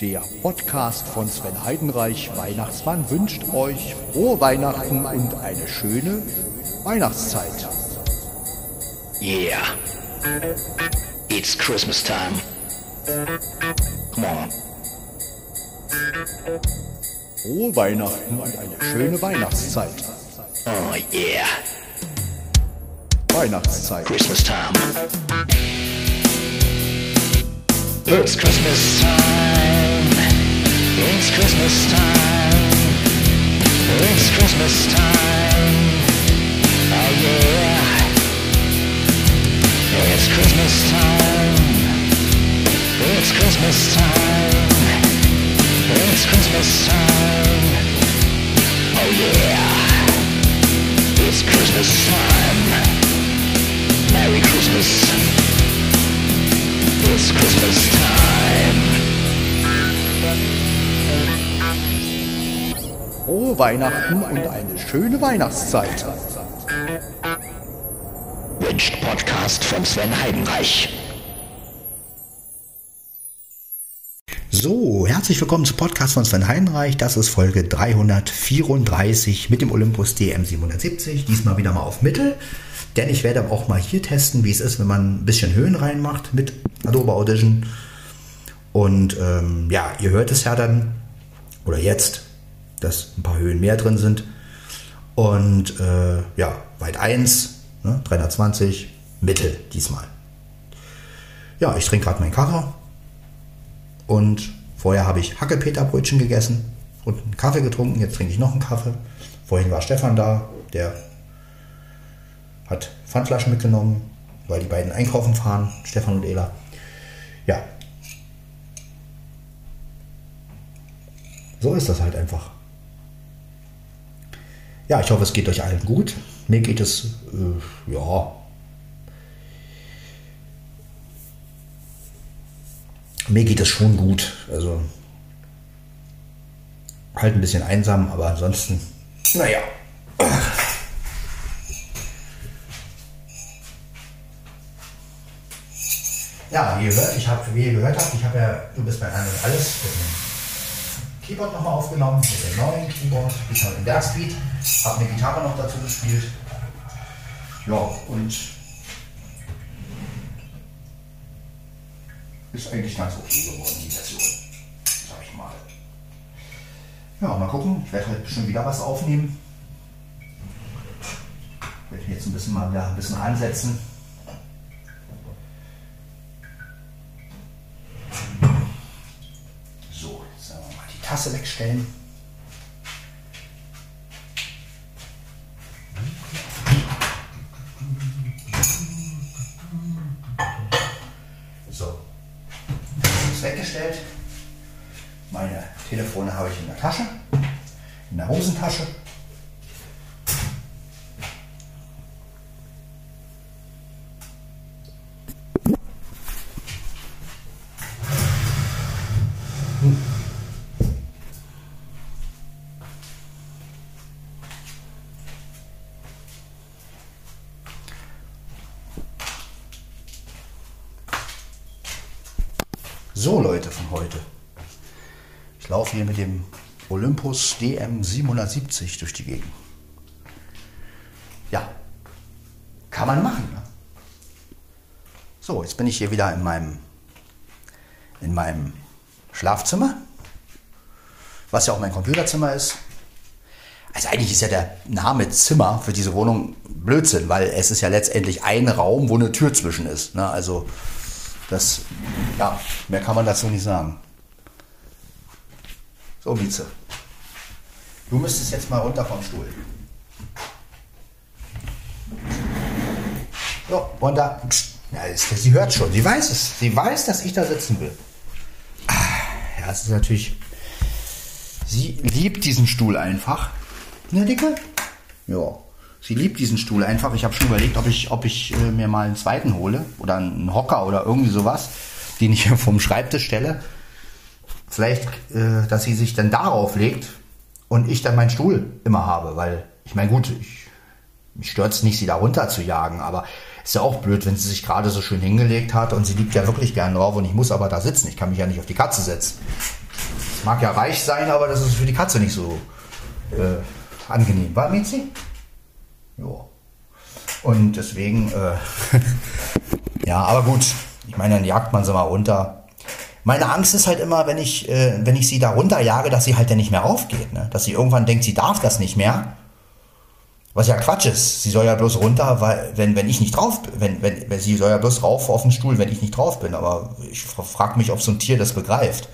Der Podcast von Sven Heidenreich Weihnachtsmann wünscht euch frohe Weihnachten und eine schöne Weihnachtszeit. Yeah. It's Christmas time. Come on. Frohe Weihnachten und eine schöne Weihnachtszeit. Oh yeah. Weihnachtszeit. Christmas time. It's Christmas time. It's Christmas time. It's Christmas time. Oh yeah. It's Christmas time. It's Christmas time. It's Christmas time. Frohe Weihnachten und eine schöne Weihnachtszeit. Wünscht Podcast von Sven Heidenreich. So, herzlich willkommen zum Podcast von Sven Heinreich. Das ist Folge 334 mit dem Olympus DM770. Diesmal wieder mal auf Mittel, denn ich werde auch mal hier testen, wie es ist, wenn man ein bisschen Höhen reinmacht mit Adobe Audition. Und ähm, ja, ihr hört es ja dann, oder jetzt, dass ein paar Höhen mehr drin sind. Und äh, ja, weit 1, ne, 320, Mittel diesmal. Ja, ich trinke gerade meinen Kaffee. Und vorher habe ich Hackepeterbrötchen gegessen und einen Kaffee getrunken. Jetzt trinke ich noch einen Kaffee. Vorhin war Stefan da, der hat Pfandflaschen mitgenommen, weil die beiden einkaufen fahren, Stefan und Ela. Ja. So ist das halt einfach. Ja, ich hoffe, es geht euch allen gut. Mir geht es, äh, ja, mir geht es schon gut. Also halt ein bisschen einsam, aber ansonsten, naja. Ja, wie ihr, hört, ich hab, wie ihr gehört habt, ich habe ja, du bist bei einem alles mit dem Keyboard nochmal aufgenommen, mit dem neuen Keyboard, Gitarre in Bergspeed, habe eine Gitarre noch dazu gespielt. Ja, und ist eigentlich ganz okay geworden, die Version. Sag ich mal. Ja, mal gucken. Ich werde heute bestimmt wieder was aufnehmen. Ich werde jetzt ein bisschen mal wieder ein bisschen ansetzen. Tasse wegstellen. So, ist weggestellt. Meine Telefone habe ich in der Tasche, in der Hosentasche. So Leute von heute. Ich laufe hier mit dem Olympus DM770 durch die Gegend. Ja, kann man machen. Ne? So, jetzt bin ich hier wieder in meinem, in meinem Schlafzimmer, was ja auch mein Computerzimmer ist. Also eigentlich ist ja der Name Zimmer für diese Wohnung Blödsinn, weil es ist ja letztendlich ein Raum, wo eine Tür zwischen ist. Ne? Also das, ja, mehr kann man dazu nicht sagen. So, Mieze. Du müsstest jetzt mal runter vom Stuhl. So, runter. Ja, sie hört schon. Sie weiß es. Sie weiß, dass ich da sitzen will. Ah, Ja, es ist natürlich. Sie liebt diesen Stuhl einfach. Ne, Dicke? Ja. Sie liebt diesen Stuhl einfach. Ich habe schon überlegt, ob ich, ob ich äh, mir mal einen zweiten hole oder einen Hocker oder irgendwie sowas, den ich hier vom Schreibtisch stelle. Vielleicht, äh, dass sie sich dann darauf legt und ich dann meinen Stuhl immer habe, weil ich meine, gut, ich, mich stört es nicht, sie da runter zu jagen, aber ist ja auch blöd, wenn sie sich gerade so schön hingelegt hat und sie liegt ja wirklich gern drauf und ich muss aber da sitzen. Ich kann mich ja nicht auf die Katze setzen. mag ja reich sein, aber das ist für die Katze nicht so äh, angenehm. War Mizi? Ja. Und deswegen, äh, ja, aber gut. Ich meine, dann jagt man sie mal runter. Meine Angst ist halt immer, wenn ich, äh, wenn ich sie da runterjage, dass sie halt dann nicht mehr raufgeht. Ne? Dass sie irgendwann denkt, sie darf das nicht mehr. Was ja Quatsch ist. Sie soll ja bloß runter, weil, wenn, wenn ich nicht drauf bin, wenn, wenn, wenn sie soll ja bloß rauf auf den Stuhl, wenn ich nicht drauf bin. Aber ich frage mich, ob so ein Tier das begreift.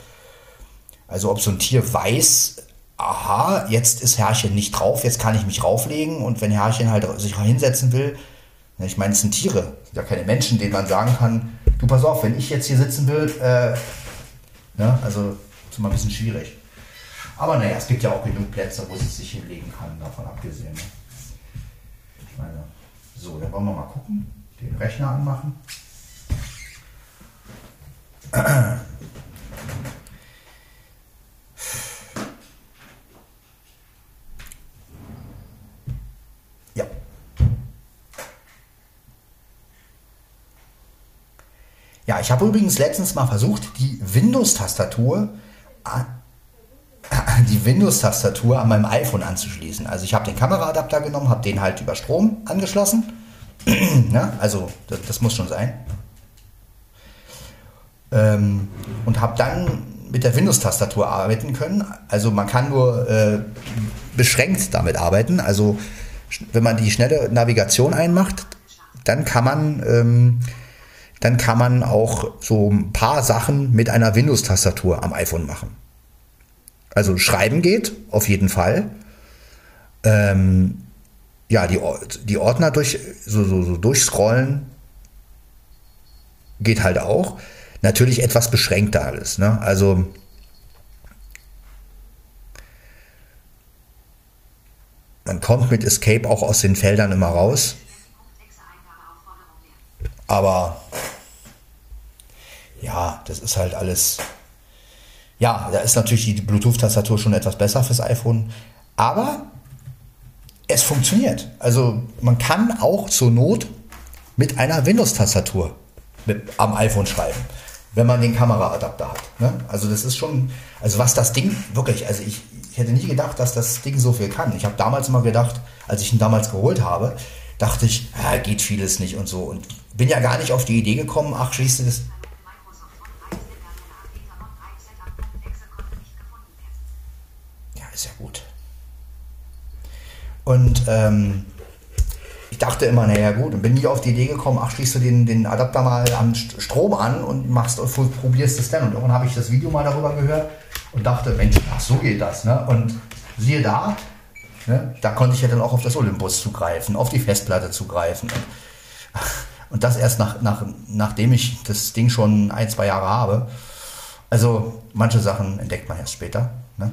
Also ob so ein Tier weiß, aha, jetzt ist Herrchen nicht drauf, jetzt kann ich mich rauflegen und wenn Herrchen halt sich hinsetzen will, ich meine, es sind Tiere, sind ja keine Menschen, denen man sagen kann, du pass auf, wenn ich jetzt hier sitzen will, äh, ne, also ist immer ein bisschen schwierig. Aber naja, es gibt ja auch genug Plätze, wo sie sich hinlegen kann, davon abgesehen. Ne? Ich meine, so, dann wollen wir mal gucken, den Rechner anmachen. Ich habe übrigens letztens mal versucht, die Windows-Tastatur die Windows-Tastatur an meinem iPhone anzuschließen. Also ich habe den Kameraadapter genommen, habe den halt über Strom angeschlossen. ja, also das, das, muss schon sein. Ähm, und habe dann mit der Windows-Tastatur arbeiten können. Also man kann nur äh, beschränkt damit arbeiten. Also wenn man die schnelle Navigation einmacht, dann kann man, ähm, dann kann man auch so ein paar Sachen mit einer Windows-Tastatur am iPhone machen. Also schreiben geht, auf jeden Fall. Ähm, ja, die, die Ordner durch, so, so, so durchscrollen geht halt auch. Natürlich etwas beschränkter alles. Ne? Also man kommt mit Escape auch aus den Feldern immer raus. Aber ja, das ist halt alles ja, da ist natürlich die Bluetooth-Tastatur schon etwas besser fürs iPhone, aber es funktioniert. Also man kann auch zur Not mit einer Windows-Tastatur am iPhone schreiben, wenn man den Kameraadapter hat. Ne? Also das ist schon, also was das Ding wirklich, also ich, ich hätte nie gedacht, dass das Ding so viel kann. Ich habe damals immer gedacht, als ich ihn damals geholt habe, dachte ich, ja, geht vieles nicht und so. Und bin ja gar nicht auf die Idee gekommen, ach, schließt du das ist ja gut. Und ähm, ich dachte immer, naja gut, und bin nie auf die Idee gekommen, ach, schließt du den, den Adapter mal am Strom an und machst probierst es dann. Und irgendwann habe ich das Video mal darüber gehört und dachte, Mensch, ach, so geht das. Ne? Und siehe da, ne, da konnte ich ja dann auch auf das Olympus zugreifen, auf die Festplatte zugreifen. Und, und das erst nach, nach, nachdem ich das Ding schon ein, zwei Jahre habe. Also manche Sachen entdeckt man erst später. Ne?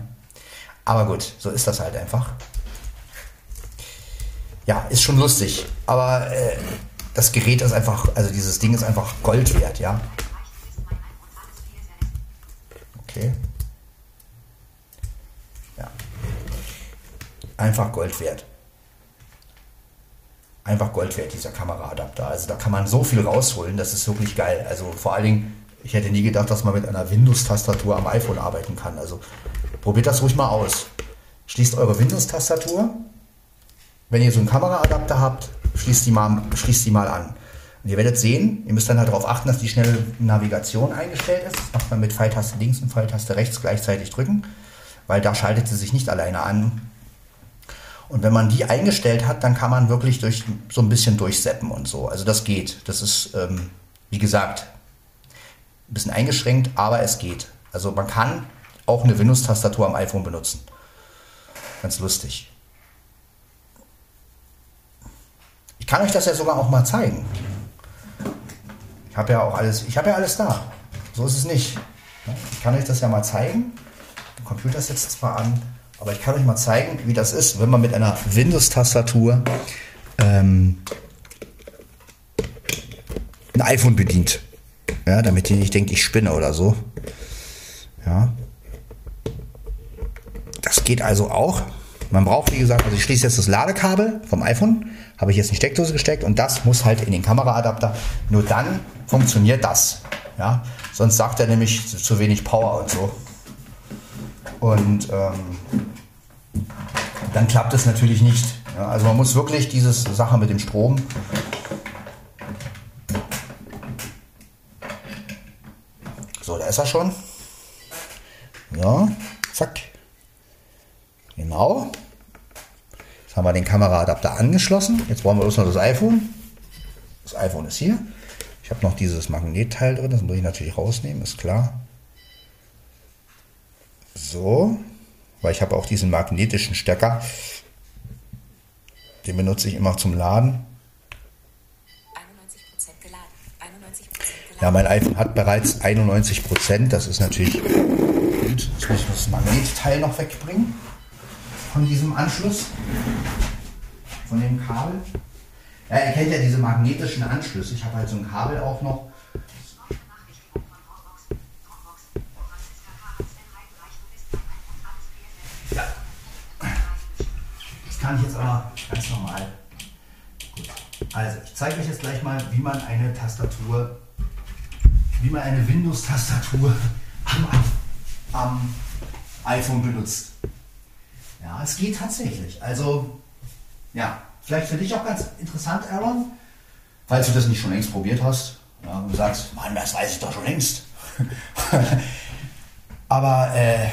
Aber gut, so ist das halt einfach. Ja, ist schon lustig. Aber äh, das Gerät ist einfach, also dieses Ding ist einfach Gold wert, ja. Okay. Ja. Einfach Gold wert. Einfach Gold wert, dieser Kameraadapter. Also da kann man so viel rausholen, das ist wirklich geil. Also vor allen Dingen, ich hätte nie gedacht, dass man mit einer Windows-Tastatur am iPhone arbeiten kann. Also Probiert das ruhig mal aus. Schließt eure Windows-Tastatur. Wenn ihr so einen Kameraadapter habt, schließt die, mal, schließt die mal an. Und ihr werdet sehen, ihr müsst dann halt darauf achten, dass die schnelle Navigation eingestellt ist. Das macht man mit Pfeiltaste links und Pfeiltaste rechts gleichzeitig drücken, weil da schaltet sie sich nicht alleine an. Und wenn man die eingestellt hat, dann kann man wirklich durch so ein bisschen durchseppen und so. Also das geht. Das ist, ähm, wie gesagt, ein bisschen eingeschränkt, aber es geht. Also man kann auch eine Windows-Tastatur am iPhone benutzen. Ganz lustig. Ich kann euch das ja sogar auch mal zeigen. Ich habe ja auch alles, ich habe ja alles da. So ist es nicht. Ich kann euch das ja mal zeigen. Der Computer setzt zwar an, aber ich kann euch mal zeigen, wie das ist, wenn man mit einer Windows-Tastatur ähm, ein iPhone bedient. Ja, damit ihr nicht denkt, ich spinne oder so. Ja, das geht also auch. Man braucht, wie gesagt, also ich schließe jetzt das Ladekabel vom iPhone, habe ich jetzt in die Steckdose gesteckt und das muss halt in den Kameraadapter. Nur dann funktioniert das. Ja? Sonst sagt er nämlich zu wenig Power und so. Und ähm, dann klappt es natürlich nicht. Ja, also man muss wirklich diese Sache mit dem Strom. So, da ist er schon. Ja, zack. Genau. Jetzt haben wir den Kameraadapter angeschlossen. Jetzt brauchen wir bloß noch das iPhone. Das iPhone ist hier. Ich habe noch dieses Magnetteil drin, das muss ich natürlich rausnehmen, ist klar. So, weil ich habe auch diesen magnetischen Stecker. Den benutze ich immer zum Laden. 91% geladen. 91% geladen. Ja, mein iPhone hat bereits 91 Prozent. Das ist natürlich gut. Jetzt muss ich das Magnetteil noch wegbringen von diesem Anschluss, von dem Kabel. Ja, ihr kennt ja diese magnetischen Anschlüsse. Ich habe halt so ein Kabel auch noch. Ja. Das kann ich jetzt aber ganz normal. Gut. Also, ich zeige euch jetzt gleich mal, wie man eine Tastatur wie man eine Windows-Tastatur am, am iPhone benutzt. Ja, es geht tatsächlich. Also, ja, vielleicht für dich auch ganz interessant, Aaron, falls du das nicht schon längst probiert hast. Ja, und du sagst, Mann, das weiß ich doch schon längst. Aber äh,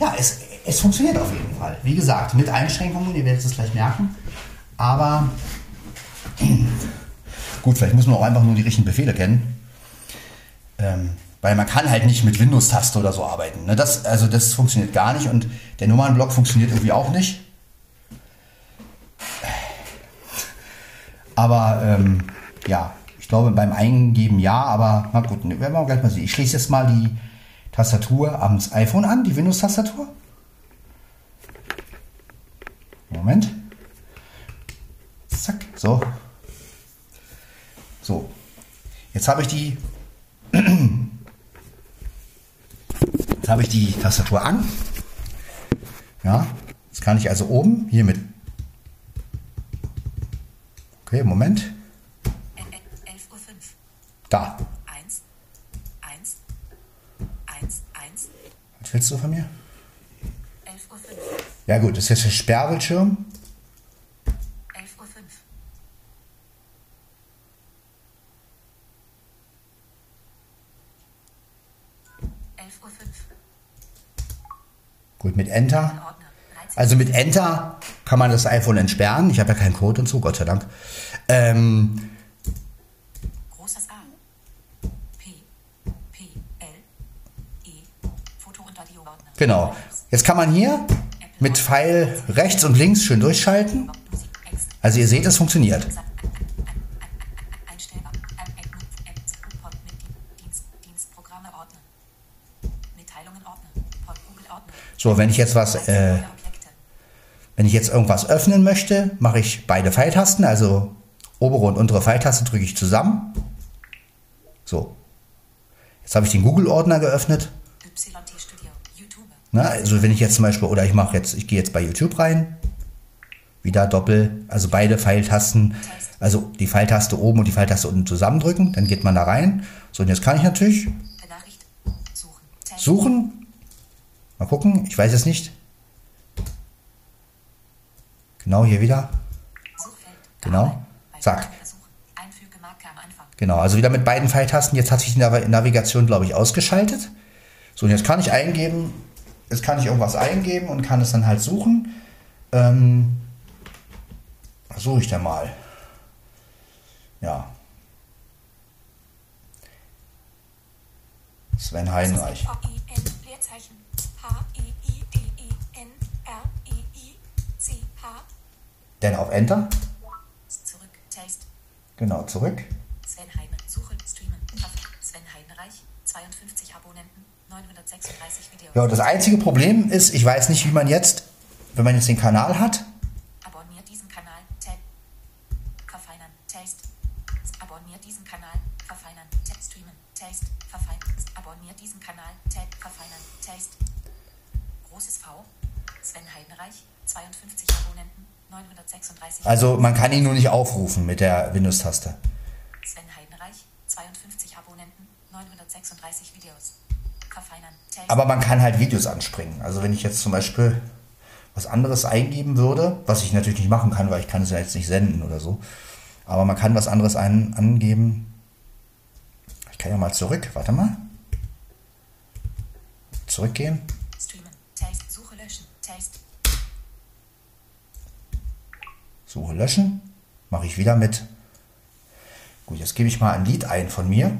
ja, es, es funktioniert auf jeden Fall. Wie gesagt, mit Einschränkungen, ihr werdet es gleich merken. Aber gut, vielleicht muss man auch einfach nur die richtigen Befehle kennen. Ähm, weil man kann halt nicht mit Windows-Taste oder so arbeiten. Ne? Das, also das funktioniert gar nicht und der Nummernblock funktioniert irgendwie auch nicht. Aber ähm, ja, ich glaube beim Eingeben ja, aber na gut, ne, werden wir gleich mal sehen. Ich schließe jetzt mal die Tastatur am iPhone an, die Windows-Tastatur. Moment. Zack, so. So. Jetzt habe ich die Jetzt habe ich die Tastatur an. Ja, jetzt kann ich also oben hier mit. Okay, Moment. 11.05 Uhr. Da. 1, 1, 1, 1, Was willst du von mir? 11.05 Uhr. Ja gut, das ist jetzt der Sperrbildschirm. 11.05 Uhr. Elf Uhr fünf. Gut, mit Enter. Ordner. 13. Also mit Enter kann man das iPhone entsperren. Ich habe ja keinen Code und so, Gott sei Dank. Ähm, Großes A. P. P. L. E. Foto und Audioordner. genau. Jetzt kann man hier mit Pfeil rechts und links schön durchschalten. Also ihr seht, es funktioniert. So, wenn ich jetzt was, äh, wenn ich jetzt irgendwas öffnen möchte, mache ich beide Pfeiltasten, also obere und untere Pfeiltaste drücke ich zusammen. So. Jetzt habe ich den Google-Ordner geöffnet. Na, also wenn ich jetzt zum Beispiel, oder ich mache jetzt, ich gehe jetzt bei YouTube rein, wieder Doppel, also beide Pfeiltasten, also die Pfeiltaste oben und die Pfeiltaste unten zusammendrücken, dann geht man da rein. So, und jetzt kann ich natürlich. Suchen. Mal gucken, ich weiß es nicht. Genau, hier wieder. Genau. Zack. Genau, also wieder mit beiden Pfeiltasten. Jetzt hat sich die Nav Navigation, glaube ich, ausgeschaltet. So, und jetzt kann ich eingeben, jetzt kann ich irgendwas eingeben und kann es dann halt suchen. Ähm, suche ich denn mal? Ja. Sven Heinreich. Leerzeichen. H-E-I-D-E-N-R-E-I-C-H. Dann auf Enter. Zurück. Taste. Genau, zurück. Sven Heine. Suche. Streamen. Sven Heidenreich. 52 Abonnenten. 936 Videos. Ja, das einzige Problem ist, ich weiß nicht, wie man jetzt, wenn man jetzt den Kanal hat, Abonniert diesen Kanal. Tab. Verfeinern. Taste. Abonniert diesen Kanal. Verfeinern. Tab. Streamen. Taste. Verfeinern. Abonniert diesen Kanal. Tab. Verfeinern. Taste. Großes V. Sven Heidenreich. 52 Abonnenten. 936. also man kann ihn nur nicht aufrufen mit der Windows-Taste. Sven Heidenreich. 52 Abonnenten. 936 Videos. Verfeinern. Taste. Aber man kann halt Videos anspringen. Also wenn ich jetzt zum Beispiel was anderes eingeben würde, was ich natürlich nicht machen kann, weil ich kann es ja jetzt nicht senden oder so. Aber man kann was anderes ein, angeben. Kann ja mal zurück. Warte mal. Zurückgehen. Streamen. Taste. Suche löschen. Taste. Suche löschen. Mache ich wieder mit. Gut, jetzt gebe ich mal ein Lied ein von mir.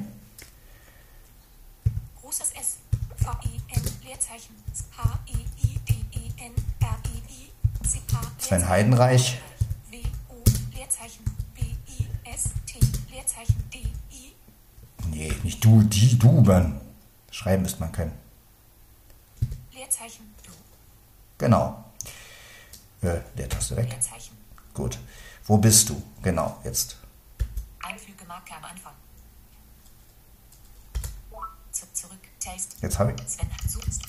Großes S. V-I-N. Leerzeichen. H-I-I-D-E-N. R-I-I. C-H. Sven Heidenreich. Nee, nicht du, die, du, man. Schreiben müsste man können. Leerzeichen. Du. Genau. Äh, der Taste weg. Leerzeichen. Gut. Wo bist du? Genau, jetzt. Einfügemarke am Anfang. Zu, zurück. Taste. Jetzt habe ich. Sven suchst.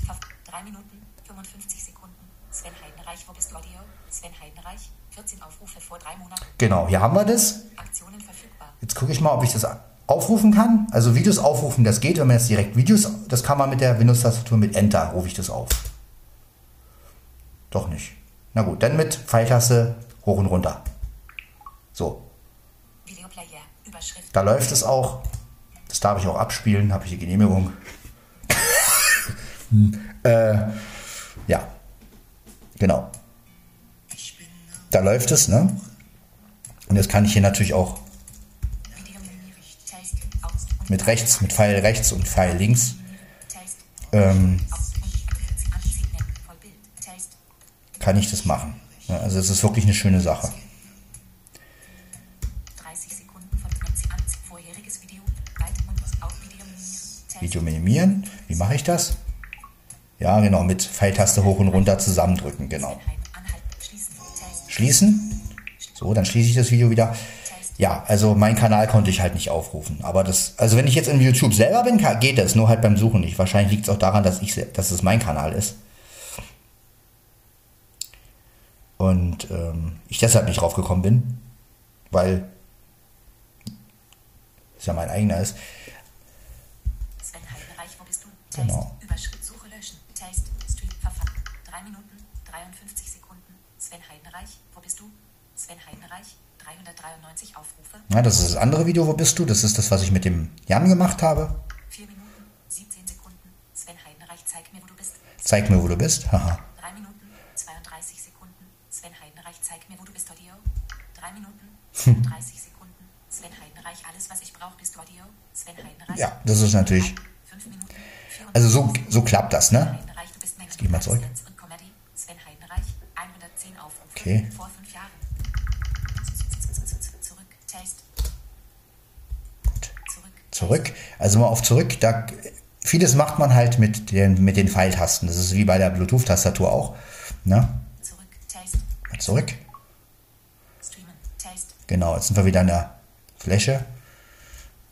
3 Minuten, 55 Sekunden. Sven Heidenreich, wo bist du Audio? Sven Heidenreich, 14 Aufrufe vor drei Monaten. Genau, hier haben wir das. Aktionen verfügbar. Jetzt gucke ich mal, ob ich das aufrufen kann. Also Videos aufrufen, das geht, wenn man jetzt direkt Videos, das kann man mit der Windows-Tastatur mit Enter, rufe ich das auf. Doch nicht. Na gut, dann mit Pfeiltaste hoch und runter. So, Videoplayer. Überschrift. da läuft es auch. Das darf ich auch abspielen, habe ich die Genehmigung. äh, ja, genau. Da läuft es, ne? Und jetzt kann ich hier natürlich auch mit rechts, mit Pfeil rechts und Pfeil links ähm, kann ich das machen. Also es ist wirklich eine schöne Sache. 30 Sekunden von Anziehen. Vorheriges Video. Weit und auf Videomenü. Taste. Video minimieren. Wie mache ich das? Ja, genau, mit Pfeiltaste hoch und runter zusammendrücken, genau. Schließen. So, dann schließe ich das Video wieder. Ja, also meinen Kanal konnte ich halt nicht aufrufen. Aber das, also wenn ich jetzt in YouTube selber bin, geht das, nur halt beim Suchen nicht. Wahrscheinlich liegt es auch daran, dass ich, dass es mein Kanal ist. Und ähm, ich deshalb nicht draufgekommen bin, weil es ja mein eigener ist. Genau. Taste. Stream Verfahren. 3 Minuten, 53 Sekunden. Sven Heidenreich, wo bist du? Sven Heidenreich, 393 Aufrufe. Ja, das ist das andere Video, wo bist du? Das ist das, was ich mit dem Jan gemacht habe. 4 Minuten, 17 Sekunden. Sven Heidenreich, zeig mir, wo du bist. Zeig mir, wo du bist. Haha. 3 Minuten, 32 Sekunden. Sven Heidenreich, zeig mir, wo du bist, Audio. 3 Minuten, 32 Sekunden. Sven Heidenreich, alles, was ich brauche, bist du, Audio. Sven Heidenreich. Ja, das ist natürlich. 5 Minuten, 54 Also so, so klappt das, ne? Menge. geh mal zurück. Dance Und Comedy. Sven Heidenreich, 110 Aufrufe. Okay. Vor 5 Jahren. Zurück. Also mal auf zurück. Da, vieles macht man halt mit den, mit den Pfeiltasten. Das ist wie bei der Bluetooth-Tastatur auch. Ne? Zurück. Taste. Mal zurück. Streamen. Taste. Genau, jetzt sind wir wieder in der Fläche.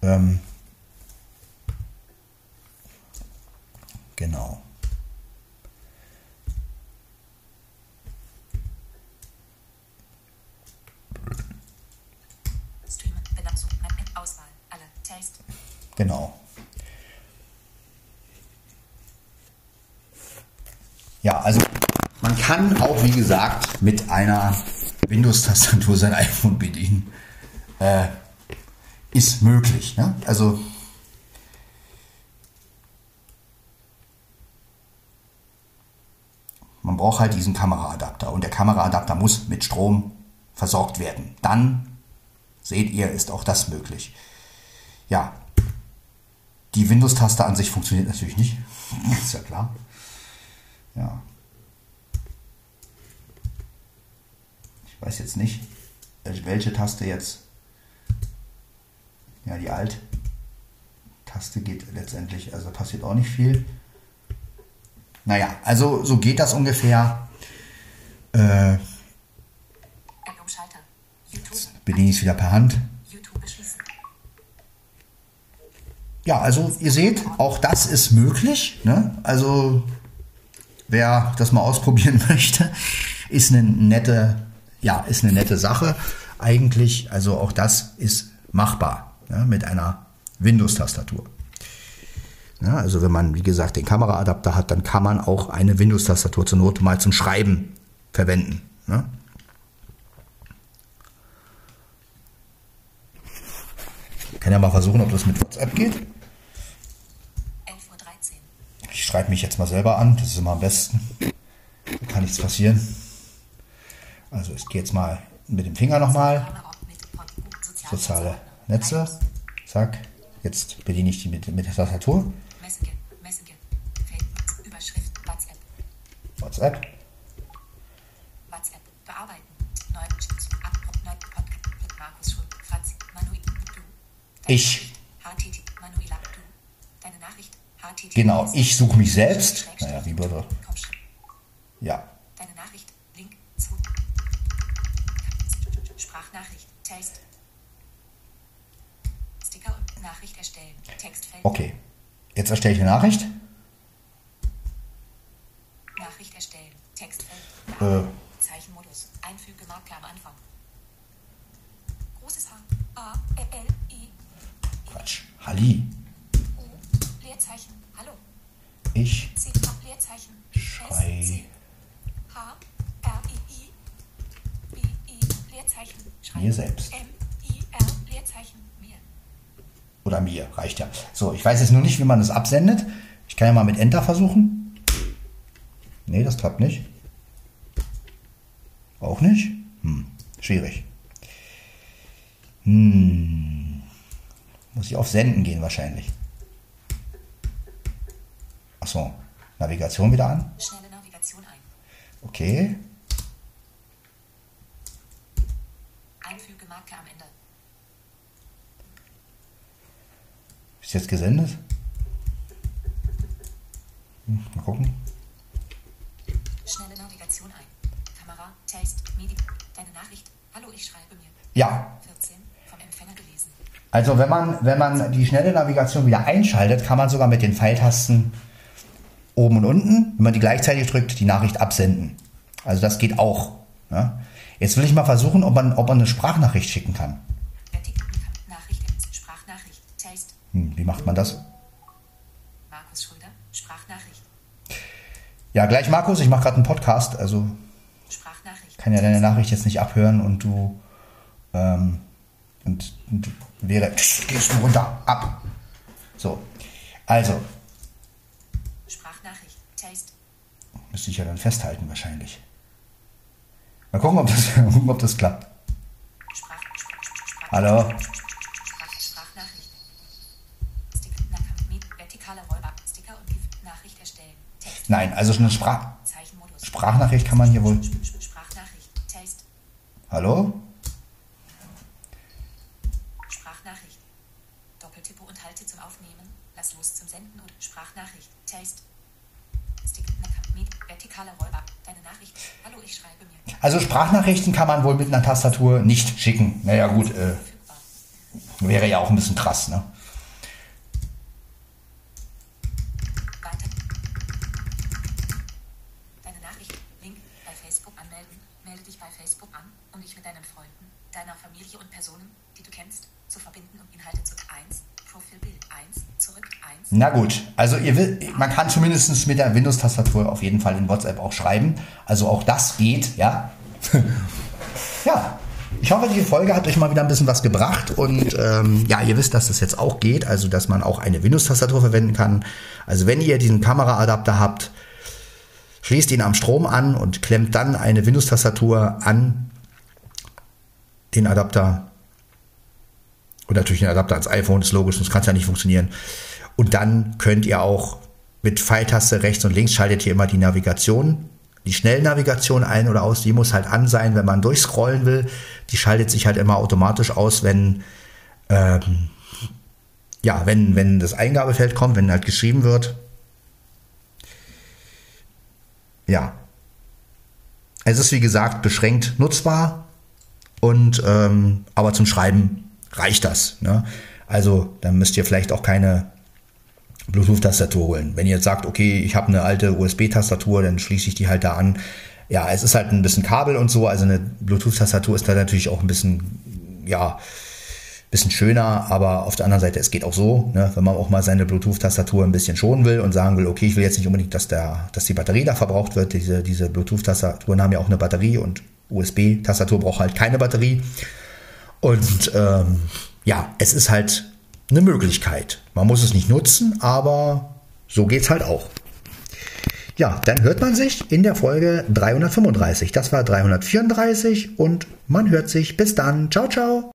Ähm, genau. Genau. Ja, also man kann auch, wie gesagt, mit einer Windows-Tastatur sein iPhone bedienen. Äh, ist möglich. Ne? Also man braucht halt diesen Kameraadapter und der Kameraadapter muss mit Strom versorgt werden. Dann, seht ihr, ist auch das möglich. Ja, die Windows-Taste an sich funktioniert natürlich nicht. ist ja klar. Ja. Ich weiß jetzt nicht, welche Taste jetzt. Ja, die Alt-Taste geht letztendlich, also passiert auch nicht viel. Naja, also so geht das ungefähr. Äh. YouTube. bediene ich es wieder per Hand. Ja, also ihr seht, auch das ist möglich. Ne? Also wer das mal ausprobieren möchte, ist eine nette, ja, ist eine nette Sache eigentlich. Also auch das ist machbar ne? mit einer Windows-Tastatur. Ja, also wenn man, wie gesagt, den Kameraadapter hat, dann kann man auch eine Windows-Tastatur zur Not mal zum Schreiben verwenden. Ne? Ich kann ja mal versuchen, ob das mit WhatsApp geht. 11.13 Uhr. Ich schreibe mich jetzt mal selber an, das ist immer am besten. Da kann nichts passieren. Also ich gehe jetzt mal mit dem Finger nochmal. Soziale Netze. Zack. Jetzt bediene ich die mit, mit der Tastatur. Messenger, Messenger, Facebook, Überschrift, WhatsApp, WhatsApp. WhatsApp, bearbeiten, Chat, Abbruch, neu, Podcast, mit Markus Schul, Franz, Manuel, du. Ich. HTT, Manuela, du. Deine Nachricht, HTT. Genau, ich suche mich selbst. Naja, wie würde. Ja. Deine Nachricht, Link zu. Sprachnachricht, Taste. Sticker und Nachricht erstellen. Textfeld. Okay. Jetzt erstelle ich eine Nachricht. Nachricht erstellen. Textfeld. Äh, Zeichenmodus. Einfüge Marke am Anfang. Großes H. A. L. I. Quatsch. Halli. U. Leerzeichen. Hallo. Ich C. H. Leerzeichen. Schrei. H. R. I. I. B. I. Leerzeichen. Schrei. Mir selbst. M. I. R. Leerzeichen. Oder mir, reicht ja. So, ich weiß jetzt nur nicht, wie man das absendet. Ich kann ja mal mit Enter versuchen. Nee, das klappt nicht. Auch nicht? Hm, schwierig. Hm. Muss ich auf Senden gehen wahrscheinlich. Achso, Navigation wieder an. Schnelle Navigation ein. Okay. Einfüge Marke am Ende. Ist jetzt gesendet? Hm, mal gucken. Schnelle Navigation ein. Kamera, Taste, Medi. Deine Nachricht. Hallo, ich schreibe mir. Ja, 14. Vom Empfänger gelesen. Also wenn man, wenn man die schnelle Navigation wieder einschaltet, kann man sogar mit den Pfeiltasten oben und unten, wenn man die gleichzeitig drückt, die Nachricht absenden. Also das geht auch. Ja. Jetzt will ich mal versuchen, ob man, ob man eine Sprachnachricht schicken kann. Hm, wie macht man das? Markus Schröder. Sprachnachricht. Ja, gleich Markus, ich mache gerade einen Podcast, also Sprachnachricht. kann ja deine Nachricht jetzt nicht abhören und du ähm, und, und wäre gehst du runter ab. So, also Sprachnachricht. Taste. müsste ich ja dann festhalten wahrscheinlich. Mal gucken, ob das, ob das klappt. Sprach, Sprach, Sprach, Hallo. Sprach, Sprachnachricht. Sticker, Nackam, Med, vertikaler Rollbar, Sticker und GIF, Nachricht erstellen. Text. Nein, also eine Sprach. Sprachnachricht kann man hier wohl. Sp- Sp- Sprachnachricht. Taste. Hallo? Sprachnachricht. Doppeltippe und halte zum Aufnehmen. Lass los zum Senden oder Sprachnachricht. Taste. Stick, Nackam, Med, vertikaler Rollbar. Deine Nachricht. Hallo, ich schreibe mir. Also Sprachnachrichten kann man wohl mit einer Tastatur nicht schicken. Naja gut, äh, wäre ja auch ein bisschen krass, ne? Weiter. Deine Nachricht. Link bei Facebook anmelden. Melde dich bei Facebook an, um dich mit deinen Freunden, deiner Familie und Personen, die du kennst, zu verbinden und Inhalte zu 1, Profilbild 1, zurück 1. Na gut, also ihr wisst, man kann zumindest mit der Windows-Tastatur auf jeden Fall in WhatsApp auch schreiben. Also auch das geht, ja. ja, ich hoffe, die Folge hat euch mal wieder ein bisschen was gebracht und ähm, ja, ihr wisst, dass das jetzt auch geht, also dass man auch eine Windows-Tastatur verwenden kann. Also wenn ihr diesen Kameraadapter habt, schließt ihn am Strom an und klemmt dann eine Windows-Tastatur an den Adapter und natürlich den Adapter ans iPhone, ist logisch, sonst kann es ja nicht funktionieren. Und dann könnt ihr auch mit Pfeiltaste rechts und links schaltet ihr immer die Navigation, die Schnellnavigation ein oder aus. Die muss halt an sein, wenn man durchscrollen will. Die schaltet sich halt immer automatisch aus, wenn, ähm, ja, wenn, wenn das Eingabefeld kommt, wenn halt geschrieben wird. Ja. Es ist wie gesagt beschränkt nutzbar und ähm, aber zum Schreiben reicht das. Ne? Also dann müsst ihr vielleicht auch keine Bluetooth-Tastatur holen. Wenn ihr jetzt sagt, okay, ich habe eine alte USB-Tastatur, dann schließe ich die halt da an. Ja, es ist halt ein bisschen Kabel und so, also eine Bluetooth-Tastatur ist da natürlich auch ein bisschen, ja, bisschen schöner, aber auf der anderen Seite, es geht auch so, ne, wenn man auch mal seine Bluetooth-Tastatur ein bisschen schonen will und sagen will, okay, ich will jetzt nicht unbedingt, dass, der, dass die Batterie da verbraucht wird. Diese, diese Bluetooth-Tastaturen haben ja auch eine Batterie und USB-Tastatur braucht halt keine Batterie. Und ähm, ja, es ist halt eine Möglichkeit. Man muss es nicht nutzen, aber so geht's halt auch. Ja, dann hört man sich in der Folge 335. Das war 334 und man hört sich. Bis dann. Ciao, ciao.